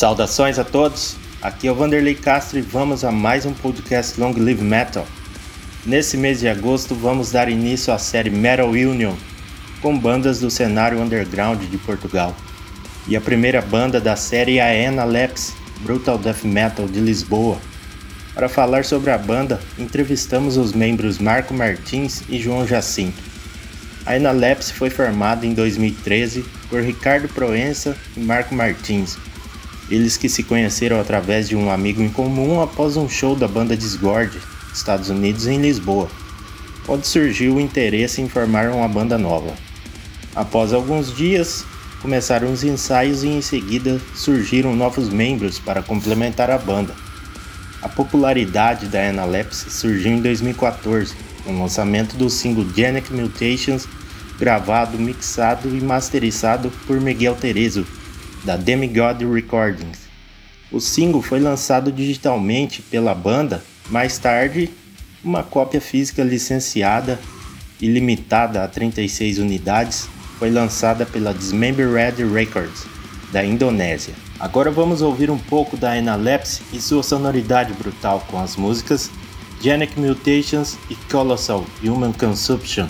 Saudações a todos, aqui é o Vanderlei Castro e vamos a mais um podcast Long Live Metal. Nesse mês de agosto vamos dar início à série Metal Union, com bandas do cenário underground de Portugal. E a primeira banda da série é a Analepse, Brutal Death Metal de Lisboa. Para falar sobre a banda, entrevistamos os membros Marco Martins e João Jacinto. A Analepse foi formada em 2013 por Ricardo Proença e Marco Martins, eles que se conheceram através de um amigo em comum após um show da banda Discord, Estados Unidos, em Lisboa, onde surgiu o interesse em formar uma banda nova. Após alguns dias, começaram os ensaios e em seguida surgiram novos membros para complementar a banda. A popularidade da Analepse surgiu em 2014, com o lançamento do single Genic Mutations, gravado, mixado e masterizado por Miguel Terezo, da Demigod Recordings. O single foi lançado digitalmente pela banda, mais tarde, uma cópia física licenciada e limitada a 36 unidades foi lançada pela Dismembered Records, da Indonésia. Agora vamos ouvir um pouco da Analepse e sua sonoridade brutal com as músicas Genic Mutations e Colossal Human Consumption.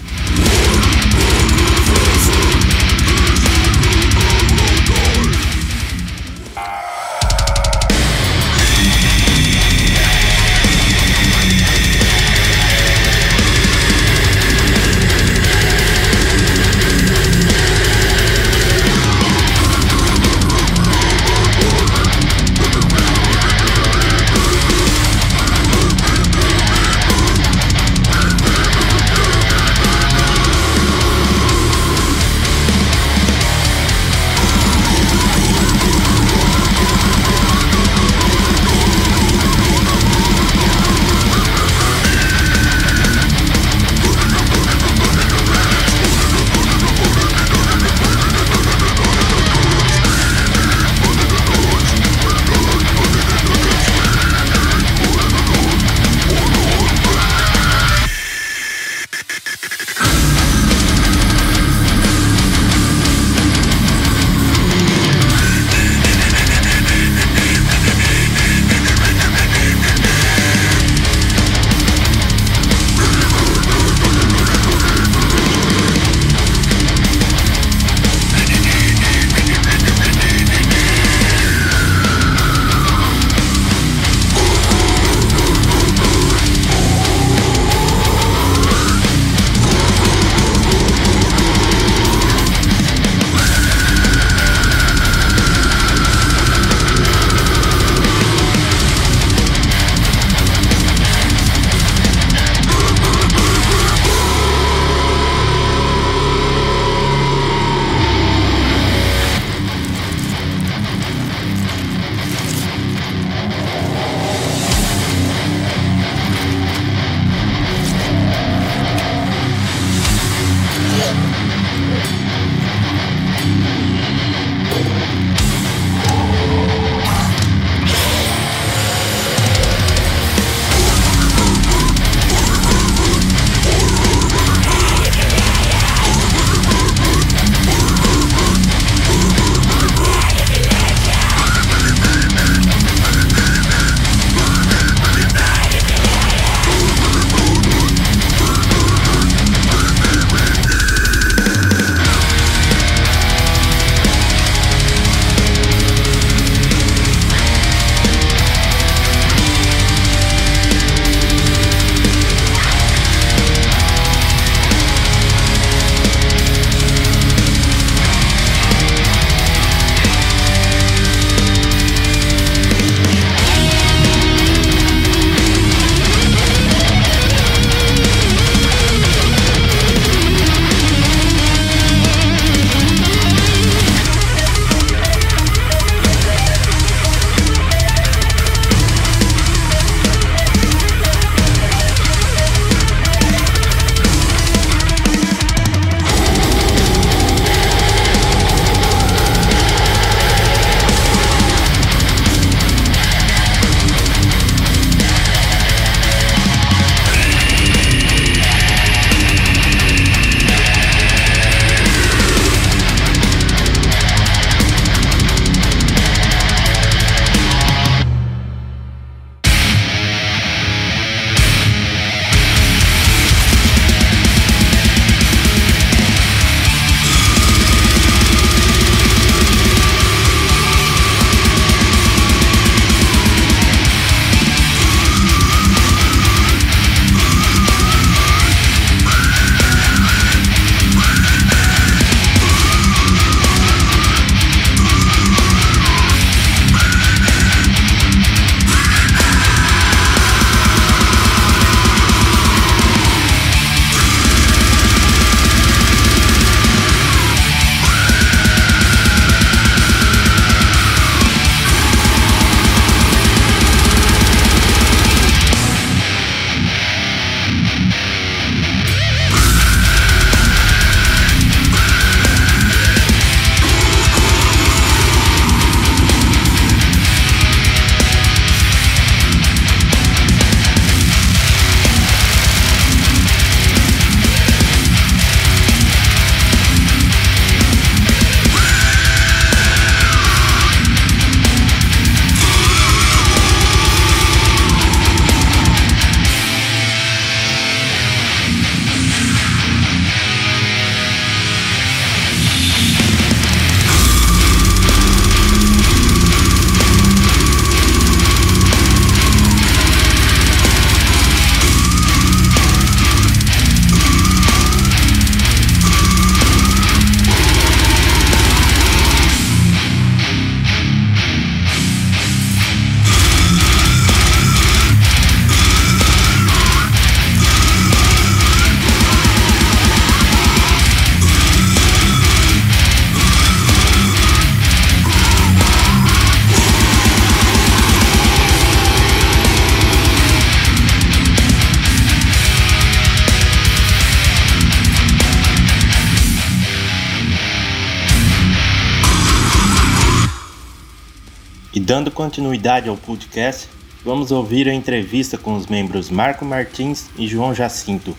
Dando continuidade ao podcast, vamos ouvir a entrevista com os membros Marco Martins e João Jacinto.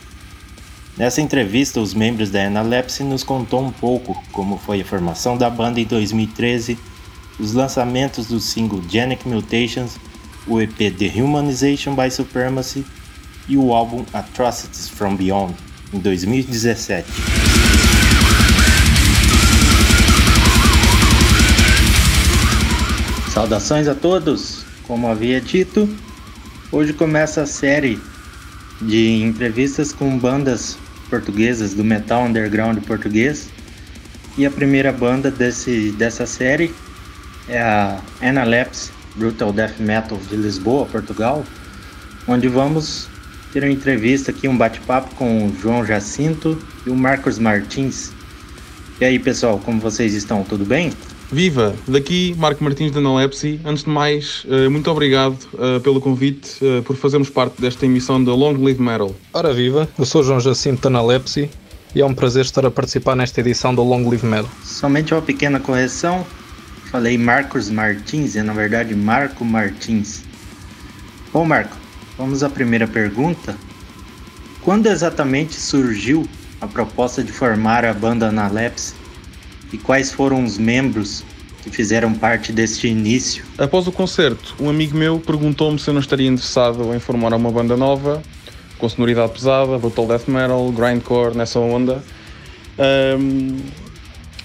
Nessa entrevista, os membros da Analepse nos contou um pouco como foi a formação da banda em 2013, os lançamentos do single Genic Mutations, o EP The Humanization by Supremacy e o álbum Atrocities from Beyond, em 2017. Saudações a todos! Como havia dito, hoje começa a série de entrevistas com bandas portuguesas do metal underground português. E a primeira banda desse, dessa série é a Analepse Brutal Death Metal de Lisboa, Portugal, onde vamos ter uma entrevista aqui, um bate-papo com o João Jacinto e o Marcos Martins. E aí, pessoal, como vocês estão? Tudo bem? Viva! Daqui Marco Martins da Analepsy. Antes de mais, eh, muito obrigado eh, pelo convite, eh, por fazermos parte desta emissão da Long Live Metal. Ora viva, eu sou João Jacinto da Analepsy e é um prazer estar a participar nesta edição do Long Live Metal. Somente uma pequena correção, falei Marcos Martins, é na verdade Marco Martins. Bom Marco, vamos à primeira pergunta. Quando exatamente surgiu a proposta de formar a banda Analepsy? E quais foram os membros que fizeram parte deste início? Após o concerto, um amigo meu perguntou-me se eu não estaria interessado em formar uma banda nova, com sonoridade pesada, brutal death metal, grindcore, nessa onda. Um,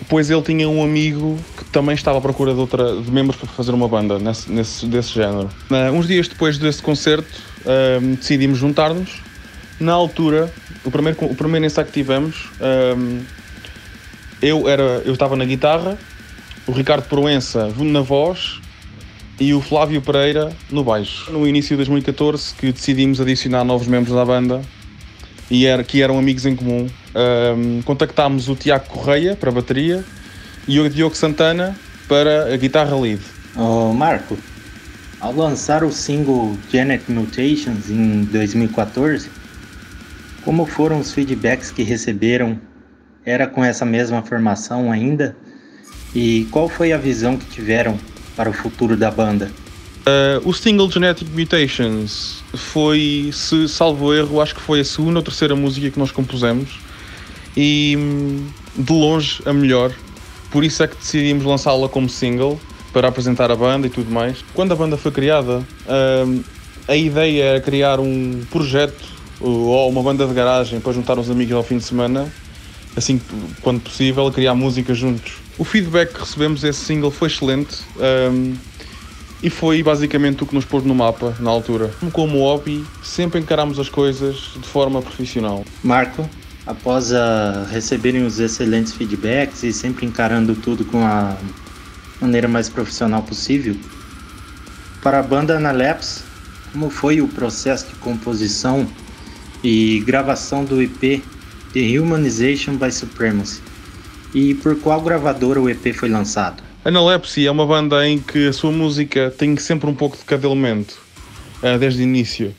pois ele tinha um amigo que também estava à procura de, outra, de membros para fazer uma banda nesse, nesse, desse género. Uh, uns dias depois desse concerto, um, decidimos juntar-nos. Na altura, o primeiro, o primeiro ensaio que tivemos, um, eu era eu estava na guitarra, o Ricardo Proença na voz e o Flávio Pereira no baixo. No início de 2014 que decidimos adicionar novos membros à banda e era, que eram amigos em comum. Um, contactámos o Tiago Correia para a bateria e o Diogo Santana para a guitarra lead. Oh, Marco, ao lançar o single Genetic Mutations em 2014, como foram os feedbacks que receberam era com essa mesma formação ainda? E qual foi a visão que tiveram para o futuro da banda? Uh, o single Genetic Mutations foi, se salvo erro, acho que foi a segunda ou terceira música que nós compusemos e hum, de longe a melhor. Por isso é que decidimos lançá-la como single para apresentar a banda e tudo mais. Quando a banda foi criada, uh, a ideia era criar um projeto ou uma banda de garagem para juntar uns amigos ao fim de semana assim quando possível, a criar música juntos. O feedback que recebemos desse single foi excelente um, e foi basicamente o que nos pôs no mapa na altura. Como hobby, sempre encaramos as coisas de forma profissional. Marco, após a receberem os excelentes feedbacks e sempre encarando tudo com a maneira mais profissional possível, para a banda Analepse, como foi o processo de composição e gravação do EP The Humanization by Supremacy. E por qual gravadora o EP foi lançado? Analepsy é uma banda em que a sua música tem sempre um pouco de cada elemento, uh, desde o início.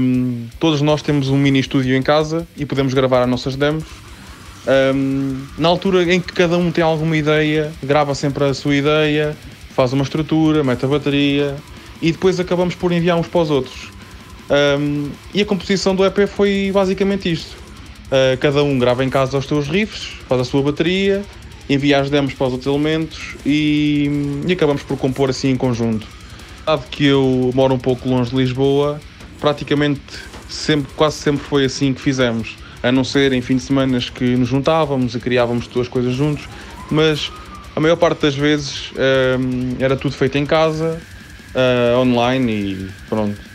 Um, todos nós temos um mini estúdio em casa e podemos gravar as nossas demos. Um, na altura em que cada um tem alguma ideia, grava sempre a sua ideia, faz uma estrutura, mete a bateria e depois acabamos por enviar uns para os outros. Um, e a composição do EP foi basicamente isto. Uh, cada um grava em casa os seus riffs, faz a sua bateria, envia as demos para os outros elementos e, e acabamos por compor assim em conjunto. Dado que eu moro um pouco longe de Lisboa, praticamente sempre, quase sempre foi assim que fizemos, a não ser em fim de semana que nos juntávamos e criávamos duas coisas juntos, mas a maior parte das vezes uh, era tudo feito em casa, uh, online e pronto.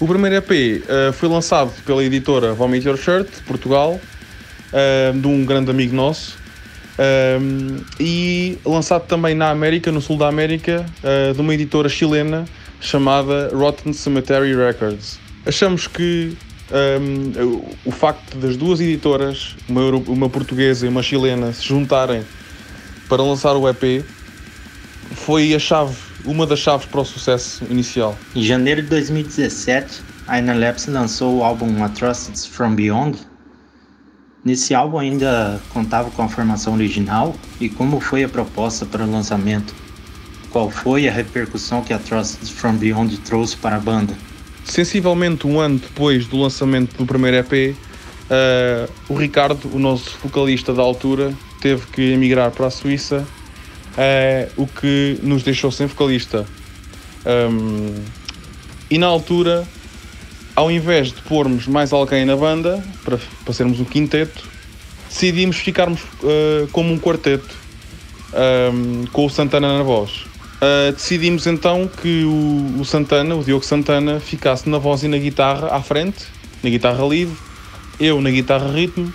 O primeiro EP uh, foi lançado pela editora Vomit Your Shirt, de Portugal, uh, de um grande amigo nosso, uh, e lançado também na América, no sul da América, de uma editora chilena chamada Rotten Cemetery Records. Achamos que um, o facto das duas editoras, uma, uma portuguesa e uma chilena, se juntarem para lançar o EP foi a chave uma das chaves para o sucesso inicial. Em janeiro de 2017, a Inalapse lançou o álbum Atrocities from Beyond. Nesse álbum ainda contava com a formação original e como foi a proposta para o lançamento? qual foi a repercussão que Atrocities from Beyond trouxe para a banda? Sensivelmente um ano depois do lançamento do primeiro EP, uh, eh, o Ricardo, o nosso vocalista da altura, teve que emigrar para a Suíça, uh, o que nos deixou sem vocalista. Um, e na altura, ao invés de pormos mais alguém na banda, para, para sermos um quinteto, decidimos ficarmos uh, como um quarteto, um, com o Santana na voz. Uh, decidimos então que o, o, Santana, o Diogo Santana, ficasse na voz e na guitarra à frente, na guitarra lead, eu na guitarra ritmo,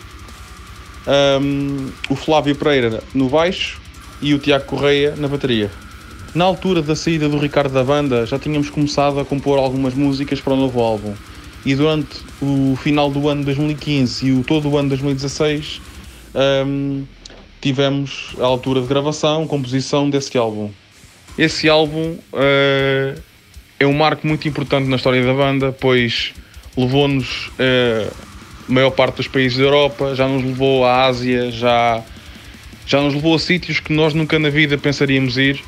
um, o Flávio Pereira no baixo e o Tiago Correia na bateria. Na altura da saída do Ricardo da banda, já tínhamos começado a compor algumas músicas para o novo álbum. E durante o final do ano de 2015 e o todo o ano de 2016, um, tivemos a altura de gravação, composição desse álbum. Esse álbum uh, é um marco muito importante na história da banda, pois levou-nos uh, a maior parte dos países da Europa, já nos levou à Ásia, já, já nos levou a sítios que nós nunca na vida pensaríamos ir.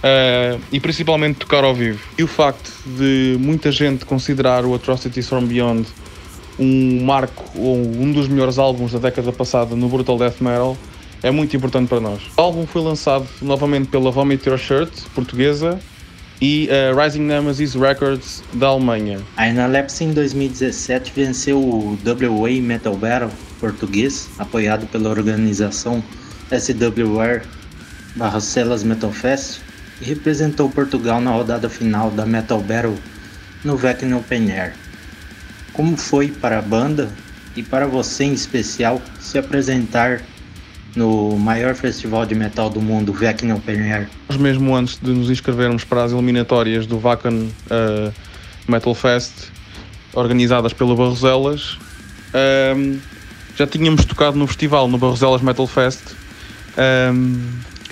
Uh, e principalmente tocar ao vivo. E o facto de muita gente considerar o Atrocities from Beyond um marco ou um dos melhores álbuns da década passada no Brutal Death Metal é muito importante para nós. O álbum foi lançado novamente pela Vomit Your Shirt, portuguesa, e uh, Rising Nemesis Records, da Alemanha. A Analepsy em 2017 venceu o WA Metal Battle português, apoiado pela organização SWR barra Celas Metal Fest, e representou Portugal na rodada final da Metal Battle no Wacken Open Air. Como foi para a banda e para você em especial se apresentar no maior festival de metal do mundo, Wacken Open Air. Nós mesmo antes de nos inscrevermos para as eliminatórias do Wacken uh, Metal Fest, organizadas pelo Barroselas, um, já tínhamos tocado no festival, no Barroselas Metal Fest, um,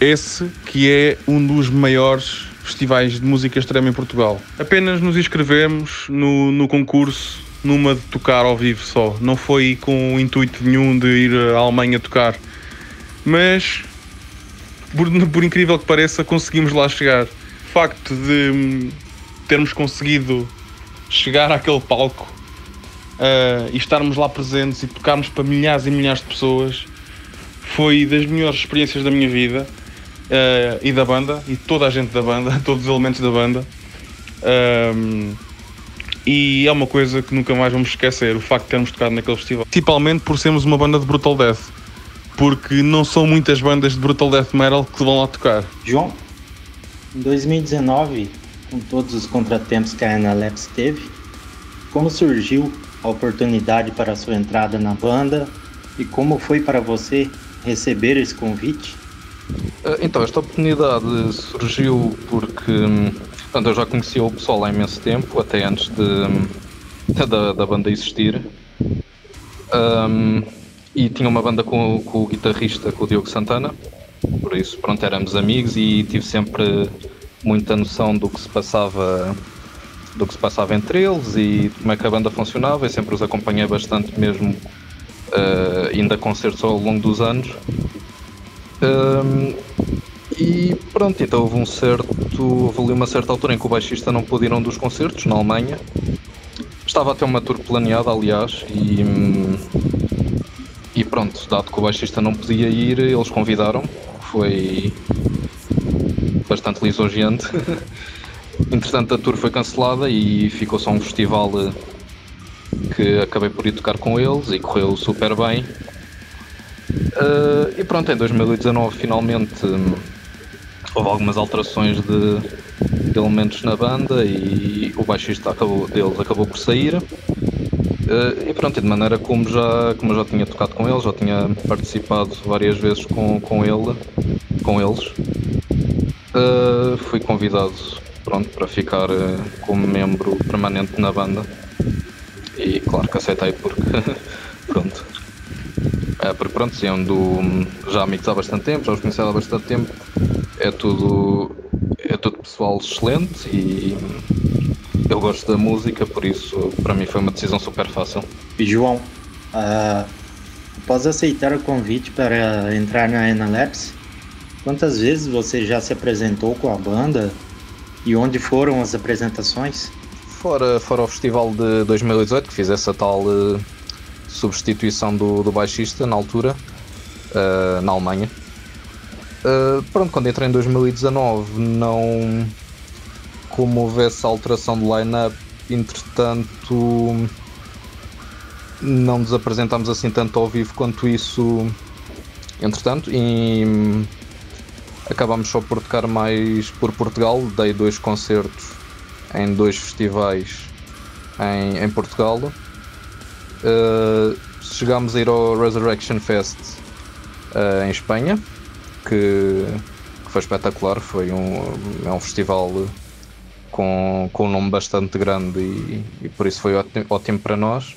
esse que é um dos maiores festivais de música extrema em Portugal. Apenas nos inscrevemos no, no concurso numa de tocar ao vivo só, não foi com o intuito nenhum de ir à Alemanha tocar mas por, por, incrível que pareça, conseguimos lá chegar. O facto de hum, termos conseguido chegar àquele palco uh, e estarmos lá presentes e tocarmos para milhares e milhares de pessoas foi das melhores experiências da minha vida uh, e da banda e toda a gente da banda, todos os elementos da banda. Um, e é uma coisa que nunca mais vamos esquecer, o facto de termos tocado naquele festival. Principalmente por sermos uma banda de Brutal Death porque não são muitas bandas de brutal death metal que vão lá tocar. João, em 2019, com todos os contratempos que a Analepse teve, como surgiu a oportunidade para a sua entrada na banda e como foi para você receber esse convite? Eh, então, esta oportunidade surgiu porque hum, portanto, eu já conhecia o pessoal há imenso tempo, até antes de, hum, da, da banda existir. Um, e tinha uma banda com, com, o guitarrista, com o Diogo Santana, por isso, pronto, éramos amigos e tive sempre muita noção do que se passava do que se passava entre eles e como é que a banda funcionava e sempre os acompanhei bastante mesmo uh, ainda concertos ao longo dos anos um, e pronto, então houve um certo houve ali uma certa altura em que o baixista não pôde ir a um dos concertos na Alemanha estava até uma tour planeada aliás e e pronto, dado que o baixista não podia ir, eles convidaram. Foi bastante lisonjeante. Entretanto, a tour foi cancelada e ficou só um festival eh, que acabei por ir tocar com eles e correu super bem. Uh, e pronto, em 2019 finalmente um, houve algumas alterações de, de, elementos na banda e o baixista acabou, deles acabou por sair. Uh, e pronto, de maneira como já, como já tinha tocado com ele, já tinha participado várias vezes com, com ele, com eles, uh, fui convidado pronto, para ficar como membro permanente na banda. E claro que aceitei porque pronto. É, porque pronto, sendo já amigos há bastante tempo, já os conheci há bastante tempo, é tudo, é tudo pessoal excelente e eu gosto da música, por isso para mim foi uma decisão super fácil. E João, uh, após aceitar o convite para entrar na Analepse, Quantas vezes você já se apresentou com a banda e onde foram as apresentações? Fora, fora o festival de 2018, que fiz essa tal uh, substituição do, do baixista na altura, uh, na Alemanha. Uh, pronto, quando entrei em 2019, não. Como houve essa alteração do line-up, entretanto, não nos apresentámos assim tanto ao vivo quanto isso, entretanto, e acabámos só por tocar mais por Portugal. Dei dois concertos em dois festivais em, em Portugal. Uh, chegámos a ir ao Resurrection Fest uh, em Espanha, que, que, foi espetacular. Foi um, é um festival com, com um nome bastante grande e, e por isso foi ótimo, ótimo para nós.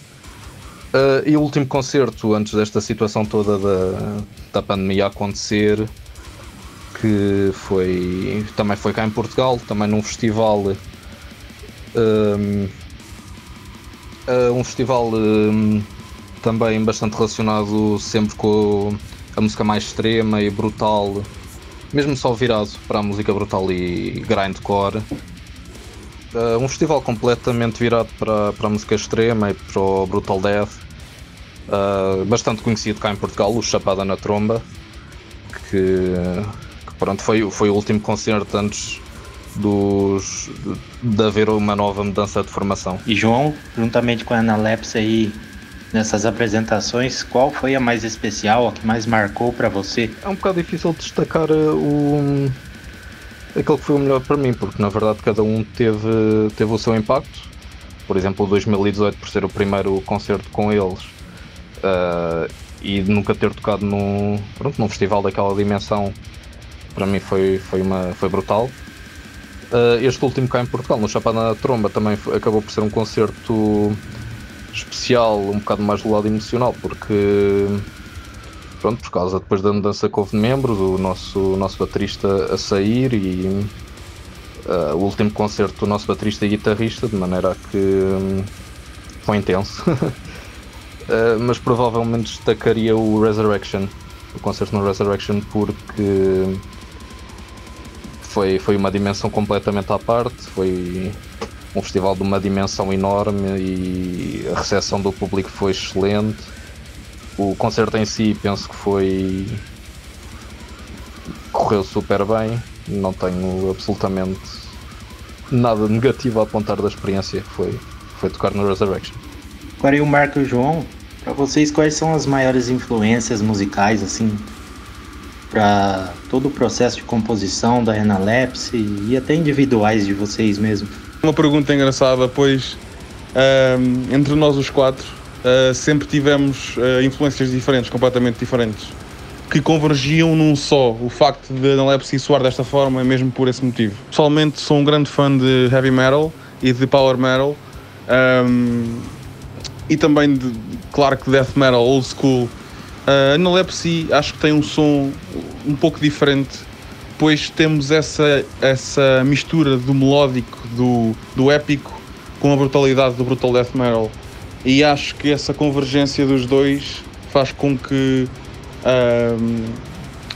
Uh, e o último concerto, antes desta situação toda da, da pandemia acontecer, que foi também foi cá em Portugal, também num festival um, uh, um festival um, também bastante relacionado sempre com a música mais extrema e brutal, mesmo só virado para a música brutal e grindcore. Uh, um festival completamente virado para, para a música extrema e para o Brutal Death. Uh, bastante conhecido cá em Portugal, o Chapada na Tromba, que, que pronto, foi, foi o último concerto antes dos, de haver uma nova mudança de formação. E João, juntamente com a Analepse aí nessas apresentações, qual foi a mais especial, a que mais marcou para você? É um bocado difícil destacar eh, o aquele que foi o melhor para mim, porque na verdade cada um teve, teve o seu impacto. Por exemplo, o 2018 por ser o primeiro concerto com eles uh, e nunca ter tocado num, pronto, num festival daquela dimensão, para mim foi, foi, uma, foi brutal. Uh, este último cá em Portugal, no Chapada na Tromba, também acabou por ser um concerto especial, um bocado mais do lado emocional, porque pronto, por causa depois da mudança que houve de membros, o nosso, nosso baterista a sair e uh, o último concerto do nosso baterista e guitarrista, de maneira que um, foi intenso. uh, mas provavelmente destacaria o Resurrection, o concerto no Resurrection, porque foi, foi uma dimensão completamente à parte, foi um festival de uma dimensão enorme e a recepção do público foi excelente. O concerto em si penso que foi. correu super bem, não tenho absolutamente nada negativo a apontar da experiência que foi, foi tocar no Resurrection. Agora e o Marco e o João, para vocês quais são as maiores influências musicais assim para todo o processo de composição da Renalepse e até individuais de vocês mesmo? Uma pergunta engraçada, pois uh, entre nós os quatro uh, sempre tivemos uh, influências diferentes, completamente diferentes, que convergiam num só. O facto de Analepsy soar desta forma é mesmo por esse motivo. Pessoalmente sou um grande fã de heavy metal e de power metal. Um, e também de, claro que death metal old school a Analepsy acho que tem um som um pouco diferente, pois temos essa, essa mistura do melódico, do, do épico, com a brutalidade do brutal death metal. E acho que essa convergência dos dois faz com que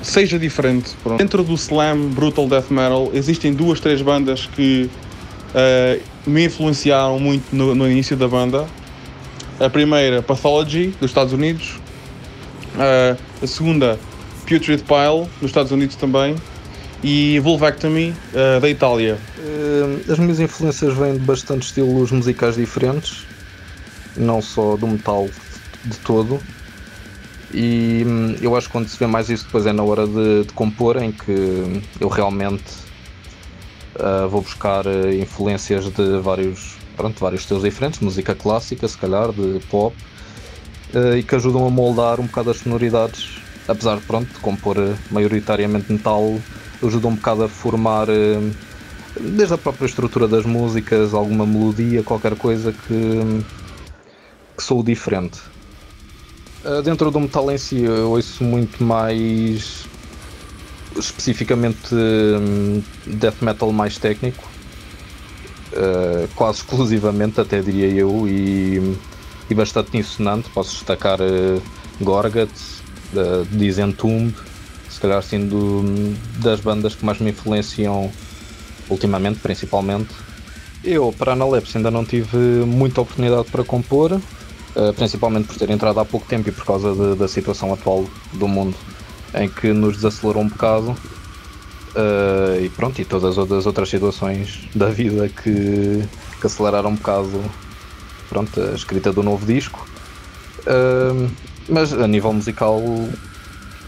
seja diferente. Pronto. Dentro do slam brutal death metal existem duas, três bandas que uh, me influenciaram muito no, no início da banda. A primeira, Pathology, dos Estados Unidos, Uh, a segunda, Putrid Pile, nos Estados Unidos também. E Vulvectomy, uh, da Itália. Uh, as minhas influências vêm de bastante estilos musicais diferentes, não só do metal de todo. E hum, eu acho que quando se vê mais isso depois é na hora de, de compor, em que eu realmente uh, vou buscar influências de vários, pronto, vários estilos diferentes, música clássica, se calhar, de pop, uh, e que ajudam a moldar um bocado as sonoridades, apesar de pronto, de compor uh, maioritariamente metal, ajudam um bocado a formar uh, desde a própria estrutura das músicas, alguma melodia, qualquer coisa que, que sou diferente. dentro do metal em si eu ouço muito mais especificamente um, death metal mais técnico, quase exclusivamente até diria eu, e e bastante dissonante. Posso destacar uh, Gorgat, uh, se calhar assim do, das bandas que mais me influenciam ultimamente, principalmente. Eu, para a Analepse, ainda não tive muita oportunidade para compor, uh, principalmente por ter entrado há pouco tempo e por causa de, da situação atual do mundo, em que nos desacelerou um bocado. Uh, e pronto, e todas as outras situações da vida que, que aceleraram um bocado pronto, a escrita do novo disco. Uh, mas a nível musical,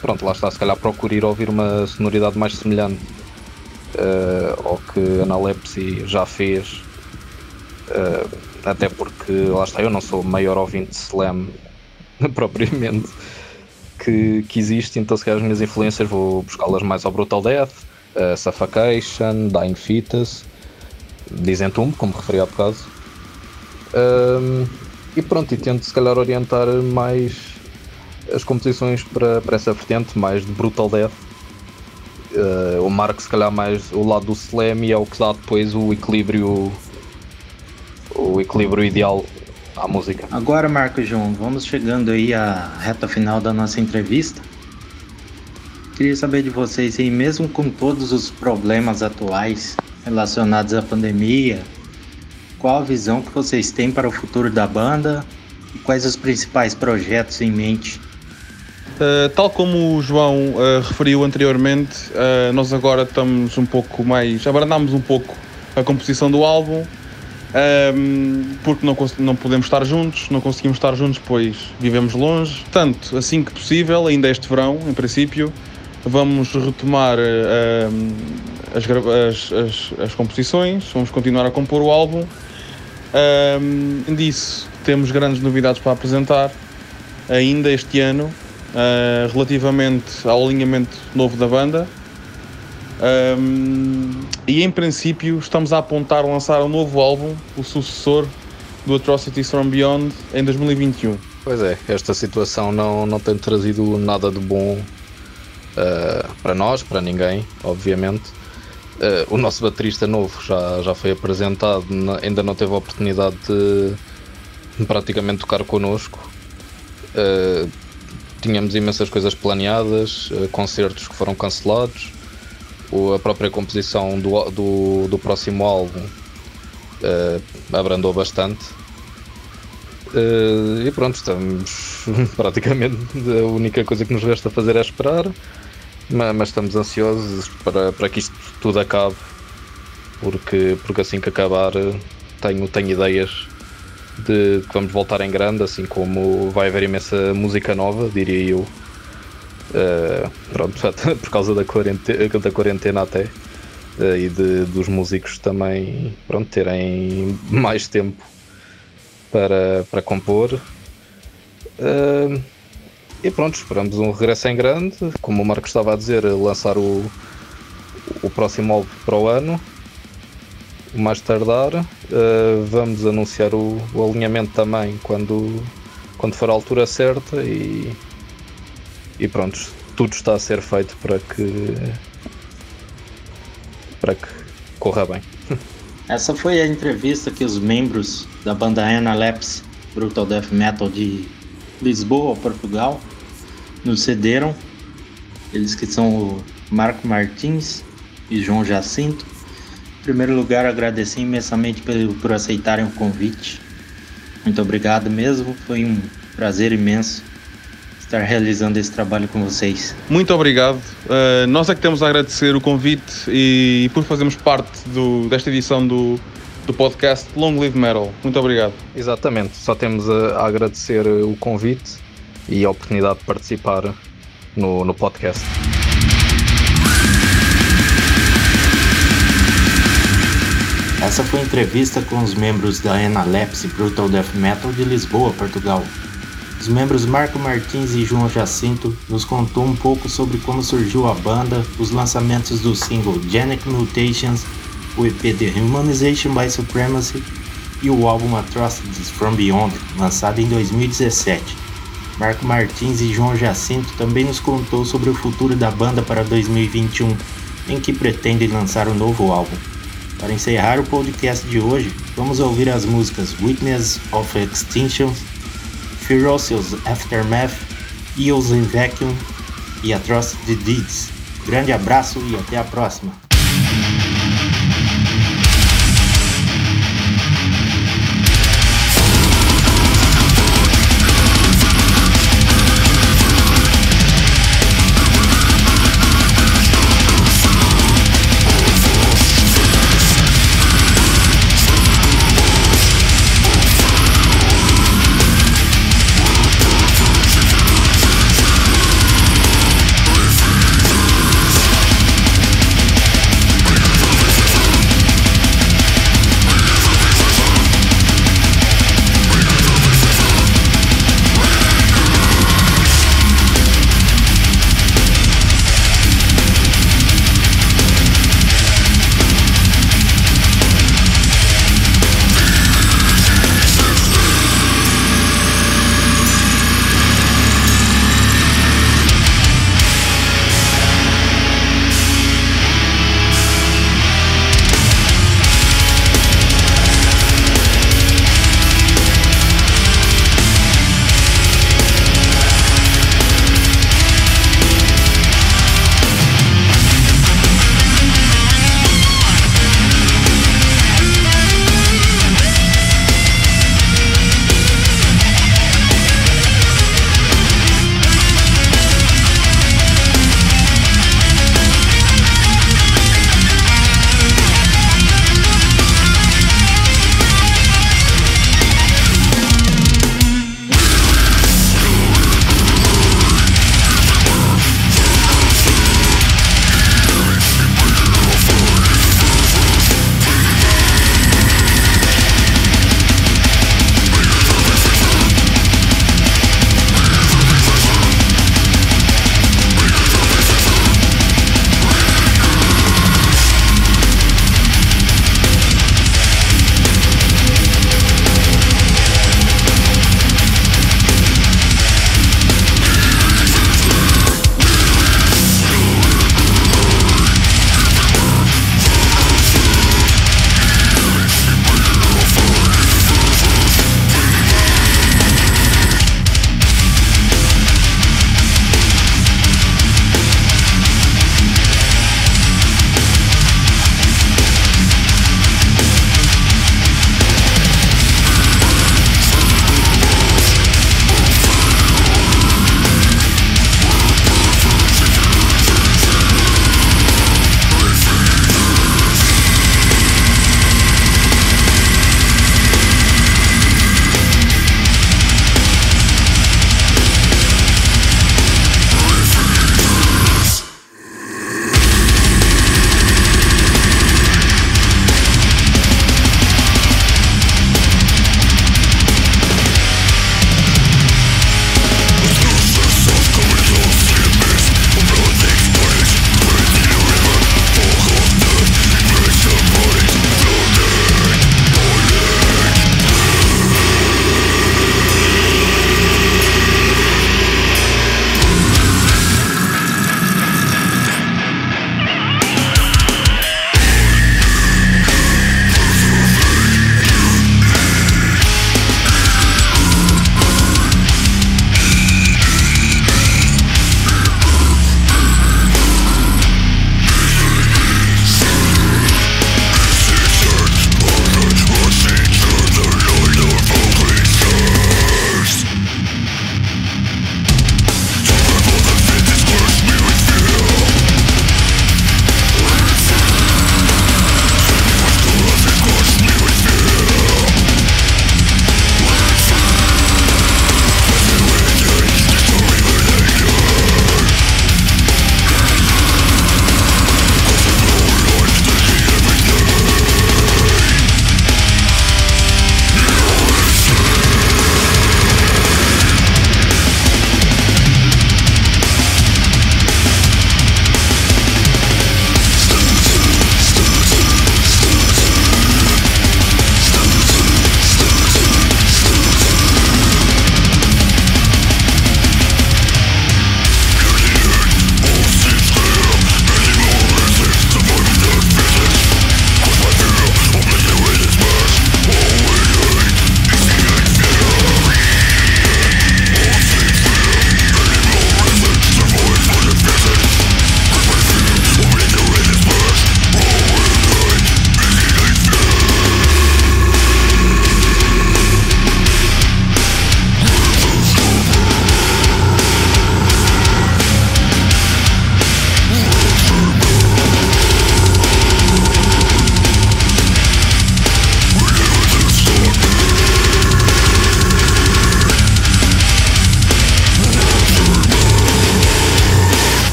pronto, lá está, se calhar procuro ir ouvir uma sonoridade mais semelhante uh, ao que Analepsy já fez. Uh, até porque, lá está, eu não sou o maior ouvinte de slam propriamente que, que existe, então se calhar as minhas influências vou buscá-las mais ao Brutal Death, uh, Suffocation, Dying Fetus, Dizentum, como referi há bocado. Um, e pronto, e tento se calhar orientar mais as composições para, para essa vertente, mais de Brutal Death. Uh, o Mark se calhar mais o lado do slam e é o que dá depois o equilíbrio o equilíbrio ideal à música. Agora Marco João, vamos chegando aí à reta final da nossa entrevista. Queria saber de vocês aí, mesmo com todos os problemas atuais relacionados à pandemia, qual a visão que vocês têm para o futuro da banda e quais os principais projetos em mente? Uh, tal como o João uh, referiu anteriormente, uh, nós agora estamos um pouco mais. abrandamos um pouco a composição do álbum, um, porque não, não podemos estar juntos, não conseguimos estar juntos, pois vivemos longe. Portanto, assim que possível, ainda este verão, em princípio, vamos retomar as, as, as, as composições, vamos continuar a compor o álbum um, disso, temos grandes novidades para apresentar ainda este ano, uh, relativamente ao alinhamento novo da banda. Um, e em princípio estamos a apontar lançar um novo álbum, o sucessor do Atrocities from Beyond, em 2021. Pois é, esta situação não, não tem trazido nada de bom uh, para nós, para ninguém, obviamente. Uh, o nosso baterista novo já, já foi apresentado, ainda não teve a oportunidade de praticamente tocar connosco. Uh, tínhamos imensas coisas planeadas, uh, concertos que foram cancelados, o, a própria composição do, do, do próximo álbum abrandou bastante. e pronto, estamos praticamente a única coisa que nos resta fazer é esperar mas, mas, estamos ansiosos para, para que isto tudo acabe, porque, porque assim que acabar tenho, tenho ideias de que vamos voltar em grande, assim como vai haver imensa música nova, diria eu. Uh, pronto, por causa da quarentena, da quarentena até. Uh, e de, dos músicos também pronto, terem mais tempo para, para compor. Uh, e pronto, esperamos um regresso em grande. Como o Marco estava a dizer, lançar o, o próximo álbum para o ano. O mais tardar. Uh, vamos anunciar o, o, alinhamento também quando, quando for a altura certa e, e pronto, tudo está a ser feito para que para que corra bem. Essa foi a entrevista que os membros da banda Analepse Brutal Death Metal de Lisboa, Portugal, nos cederam. Eles que são o Marco Martins e João Jacinto. Em primeiro lugar, agradecer imensamente por, por aceitarem o convite. Muito obrigado mesmo, foi um prazer imenso estar realizando esse trabalho com vocês. Muito obrigado. Uh, nós é que temos a agradecer o convite e, e por fazermos parte do, desta edição do, do podcast Long Live Metal. Muito obrigado. Exatamente, só temos a, a agradecer o convite e a oportunidade de participar no, no podcast. Essa foi a entrevista com os membros da Analepse Brutal Death Metal de Lisboa, Portugal. Os membros Marco Martins e João Jacinto nos contou um pouco sobre como surgiu a banda, os lançamentos do single Genic Mutations, o EP The Humanization by Supremacy e o álbum Atrocities From Beyond, lançado em 2017. Marco Martins e João Jacinto também nos contou sobre o futuro da banda para 2021, em que pretendem lançar um novo álbum. Para encerrar o podcast de hoje, vamos ouvir as músicas Witness of Extinction, Ferocious Aftermath, Eels in Vacuum, e Atrocity Deeds. Grande abraço e até a próxima!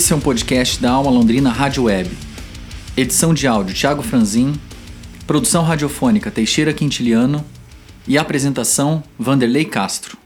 Esse é um podcast da Alma Londrina Rádio Web. Edição de áudio Thiago Franzin, produção radiofônica Teixeira Quintiliano e apresentação Vanderlei Castro.